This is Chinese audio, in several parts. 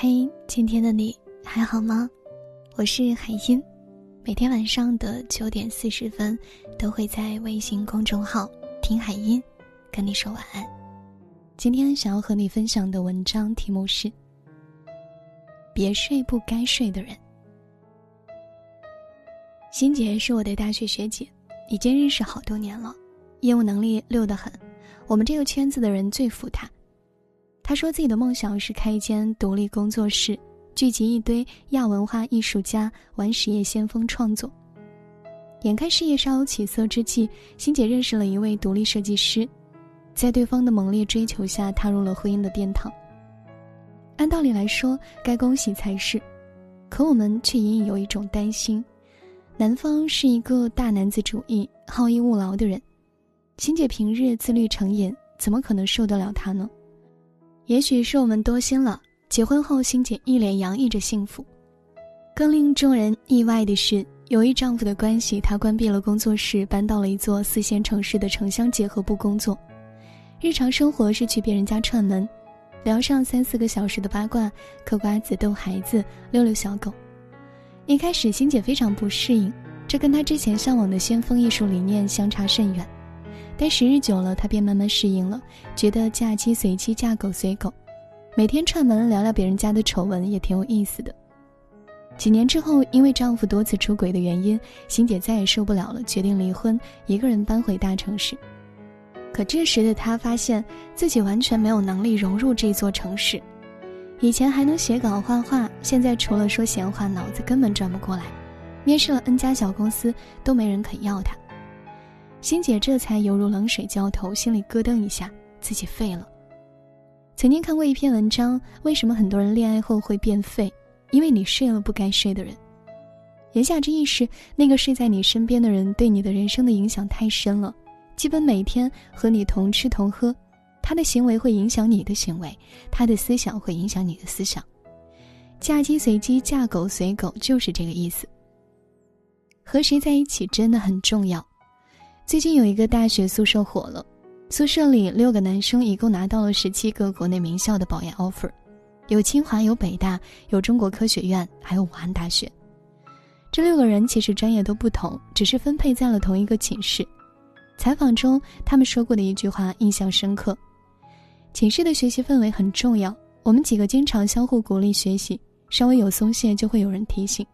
嘿，今天的你还好吗？我是海音，每天晚上的九点四十分都会在微信公众号“听海音”跟你说晚安。今天想要和你分享的文章题目是：别睡不该睡的人。欣姐是我的大学学姐，已经认识好多年了，业务能力溜得很，我们这个圈子的人最服她。他说自己的梦想是开一间独立工作室，聚集一堆亚文化艺术家，玩实业先锋创作。眼看事业稍有起色之际，欣姐认识了一位独立设计师，在对方的猛烈追求下，踏入了婚姻的殿堂。按道理来说，该恭喜才是，可我们却隐隐有一种担心。男方是一个大男子主义、好逸恶劳的人，欣姐平日自律成瘾，怎么可能受得了他呢？也许是我们多心了。结婚后，欣姐一脸洋溢着幸福。更令众人意外的是，由于丈夫的关系，她关闭了工作室，搬到了一座四线城市的城乡结合部工作。日常生活是去别人家串门，聊上三四个小时的八卦，嗑瓜子、逗孩子、遛遛小狗。一开始，欣姐非常不适应，这跟她之前向往的先锋艺术理念相差甚远。但时日久了，她便慢慢适应了，觉得嫁鸡随鸡，嫁狗随狗，每天串门聊聊别人家的丑闻也挺有意思的。几年之后，因为丈夫多次出轨的原因，欣姐再也受不了了，决定离婚，一个人搬回大城市。可这时的她发现自己完全没有能力融入这座城市。以前还能写稿画画，现在除了说闲话，脑子根本转不过来。面试了 N 家小公司，都没人肯要她。欣姐这才犹如冷水浇头，心里咯噔一下，自己废了。曾经看过一篇文章，为什么很多人恋爱后会变废？因为你睡了不该睡的人。言下之意是，那个睡在你身边的人对你的人生的影响太深了，基本每天和你同吃同喝，他的行为会影响你的行为，他的思想会影响你的思想。嫁鸡随鸡，嫁狗随狗，就是这个意思。和谁在一起真的很重要。最近有一个大学宿舍火了，宿舍里六个男生一共拿到了十七个国内名校的保研 offer，有清华，有北大，有中国科学院，还有武汉大学。这六个人其实专业都不同，只是分配在了同一个寝室。采访中，他们说过的一句话印象深刻：寝室的学习氛围很重要，我们几个经常相互鼓励学习，稍微有松懈就会有人提醒。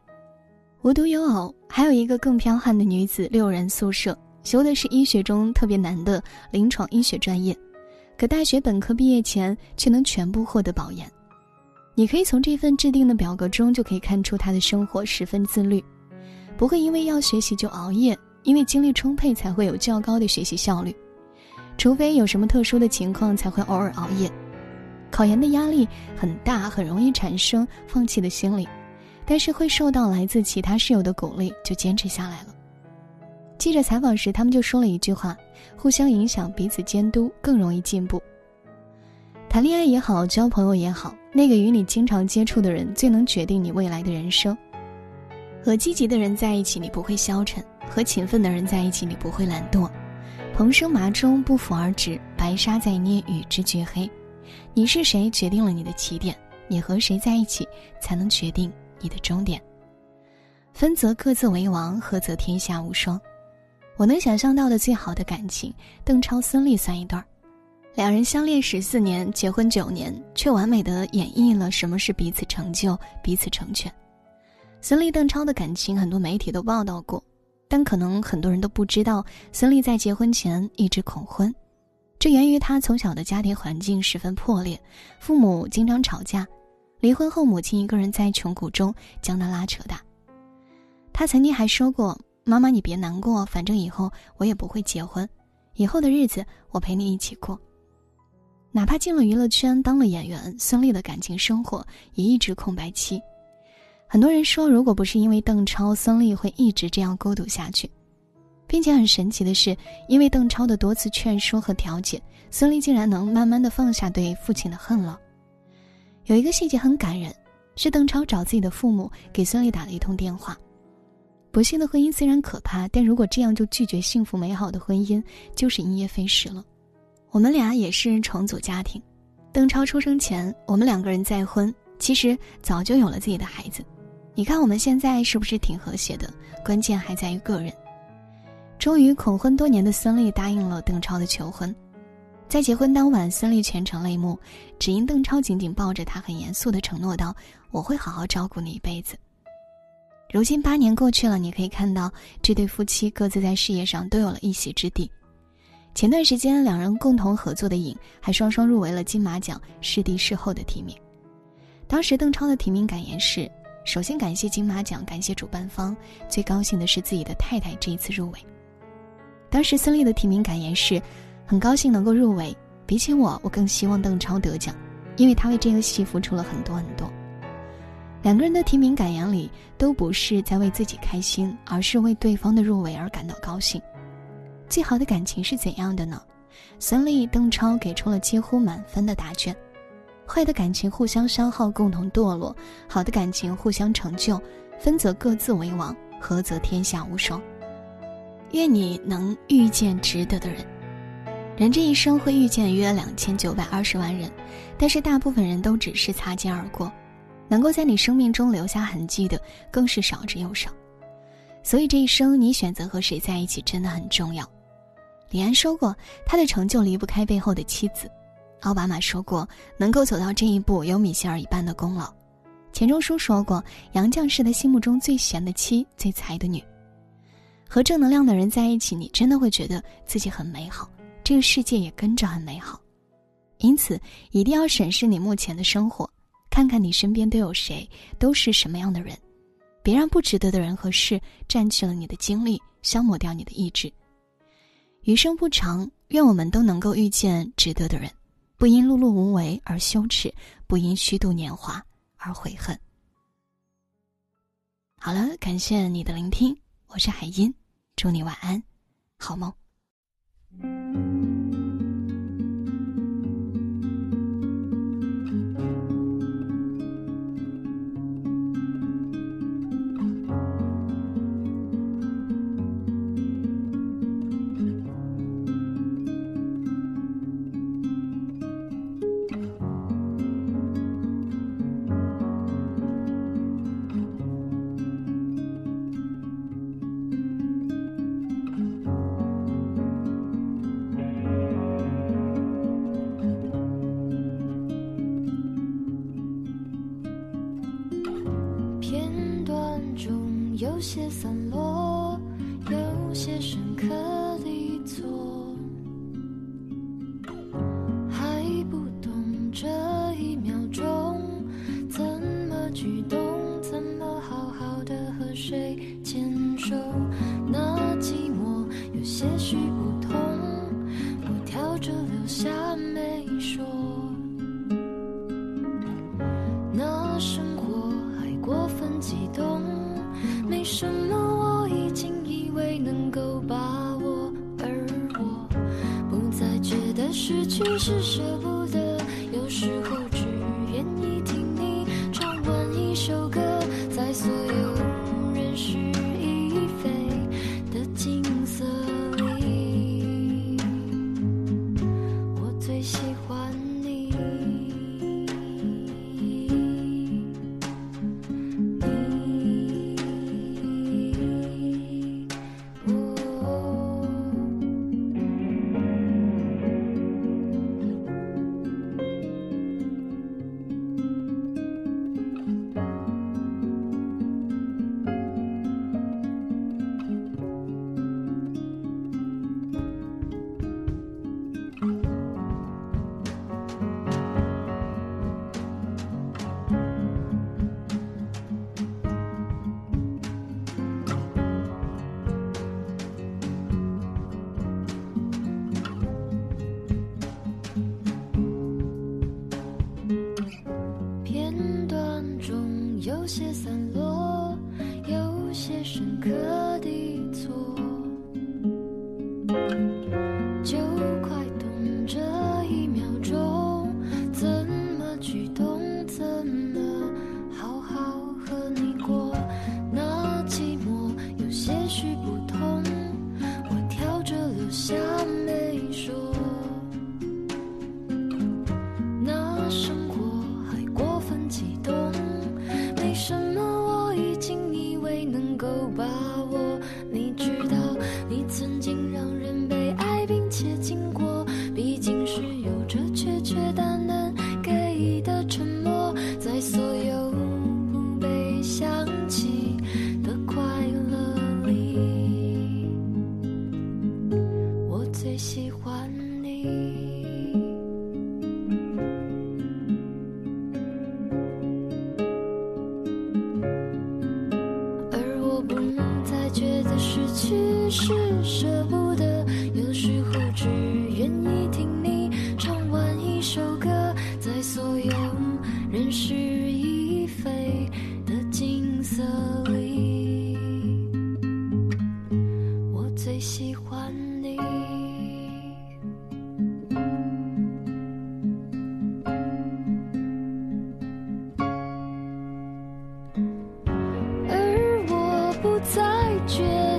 无独有偶，还有一个更彪悍的女子，六人宿舍。修的是医学中特别难的临床医学专业，可大学本科毕业前却能全部获得保研。你可以从这份制定的表格中就可以看出他的生活十分自律，不会因为要学习就熬夜，因为精力充沛才会有较高的学习效率，除非有什么特殊的情况才会偶尔熬夜。考研的压力很大，很容易产生放弃的心理，但是会受到来自其他室友的鼓励，就坚持下来了。记者采访时，他们就说了一句话：“互相影响，彼此监督，更容易进步。”谈恋爱也好，交朋友也好，那个与你经常接触的人，最能决定你未来的人生。和积极的人在一起，你不会消沉；和勤奋的人在一起，你不会懒惰。蓬生麻中，不腐而直；白沙在捏，与之俱黑。你是谁，决定了你的起点；你和谁在一起，才能决定你的终点。分则各自为王，合则天下无双。我能想象到的最好的感情，邓超、孙俪算一对儿。两人相恋十四年，结婚九年，却完美的演绎了什么是彼此成就、彼此成全。孙俪、邓超的感情，很多媒体都报道过，但可能很多人都不知道，孙俪在结婚前一直恐婚，这源于她从小的家庭环境十分破裂，父母经常吵架，离婚后母亲一个人在穷苦中将她拉扯大。她曾经还说过。妈妈，你别难过，反正以后我也不会结婚，以后的日子我陪你一起过。哪怕进了娱乐圈当了演员，孙俪的感情生活也一直空白期。很多人说，如果不是因为邓超，孙俪会一直这样孤独下去，并且很神奇的是，因为邓超的多次劝说和调解，孙俪竟然能慢慢的放下对父亲的恨了。有一个细节很感人，是邓超找自己的父母给孙俪打了一通电话。不幸的婚姻虽然可怕，但如果这样就拒绝幸福美好的婚姻，就是因噎废食了。我们俩也是重组家庭。邓超出生前，我们两个人再婚，其实早就有了自己的孩子。你看我们现在是不是挺和谐的？关键还在于个人。终于恐婚多年的孙俪答应了邓超的求婚，在结婚当晚，孙俪全程泪目，只因邓超紧紧抱着她，很严肃的承诺道：“我会好好照顾你一辈子。”如今八年过去了，你可以看到这对夫妻各自在事业上都有了一席之地。前段时间，两人共同合作的影还双双入围了金马奖视帝视后的提名。当时邓超的提名感言是：“首先感谢金马奖，感谢主办方，最高兴的是自己的太太这一次入围。”当时孙俪的提名感言是：“很高兴能够入围，比起我，我更希望邓超得奖，因为他为这个戏付出了很多很多。”两个人的提名感言里都不是在为自己开心，而是为对方的入围而感到高兴。最好的感情是怎样的呢？孙俪、邓超给出了几乎满分的答卷。坏的感情互相消耗，共同堕落；好的感情互相成就，分则各自为王，合则天下无双。愿你能遇见值得的人。人这一生会遇见约两千九百二十万人，但是大部分人都只是擦肩而过。能够在你生命中留下痕迹的，更是少之又少。所以这一生，你选择和谁在一起真的很重要。李安说过，他的成就离不开背后的妻子。奥巴马说过，能够走到这一步，有米歇尔一半的功劳。钱钟书说过，杨绛是他心目中最贤的妻，最才的女。和正能量的人在一起，你真的会觉得自己很美好，这个世界也跟着很美好。因此，一定要审视你目前的生活。看看你身边都有谁，都是什么样的人，别让不值得的人和事占据了你的精力，消磨掉你的意志。余生不长，愿我们都能够遇见值得的人，不因碌碌无为而羞耻，不因虚度年华而悔恨。好了，感谢你的聆听，我是海音，祝你晚安，好梦。些散落，什么，我已经以为能够把握，而我不再觉得失去是舍不得，有时候中有些散落，有些深刻的错，不再觉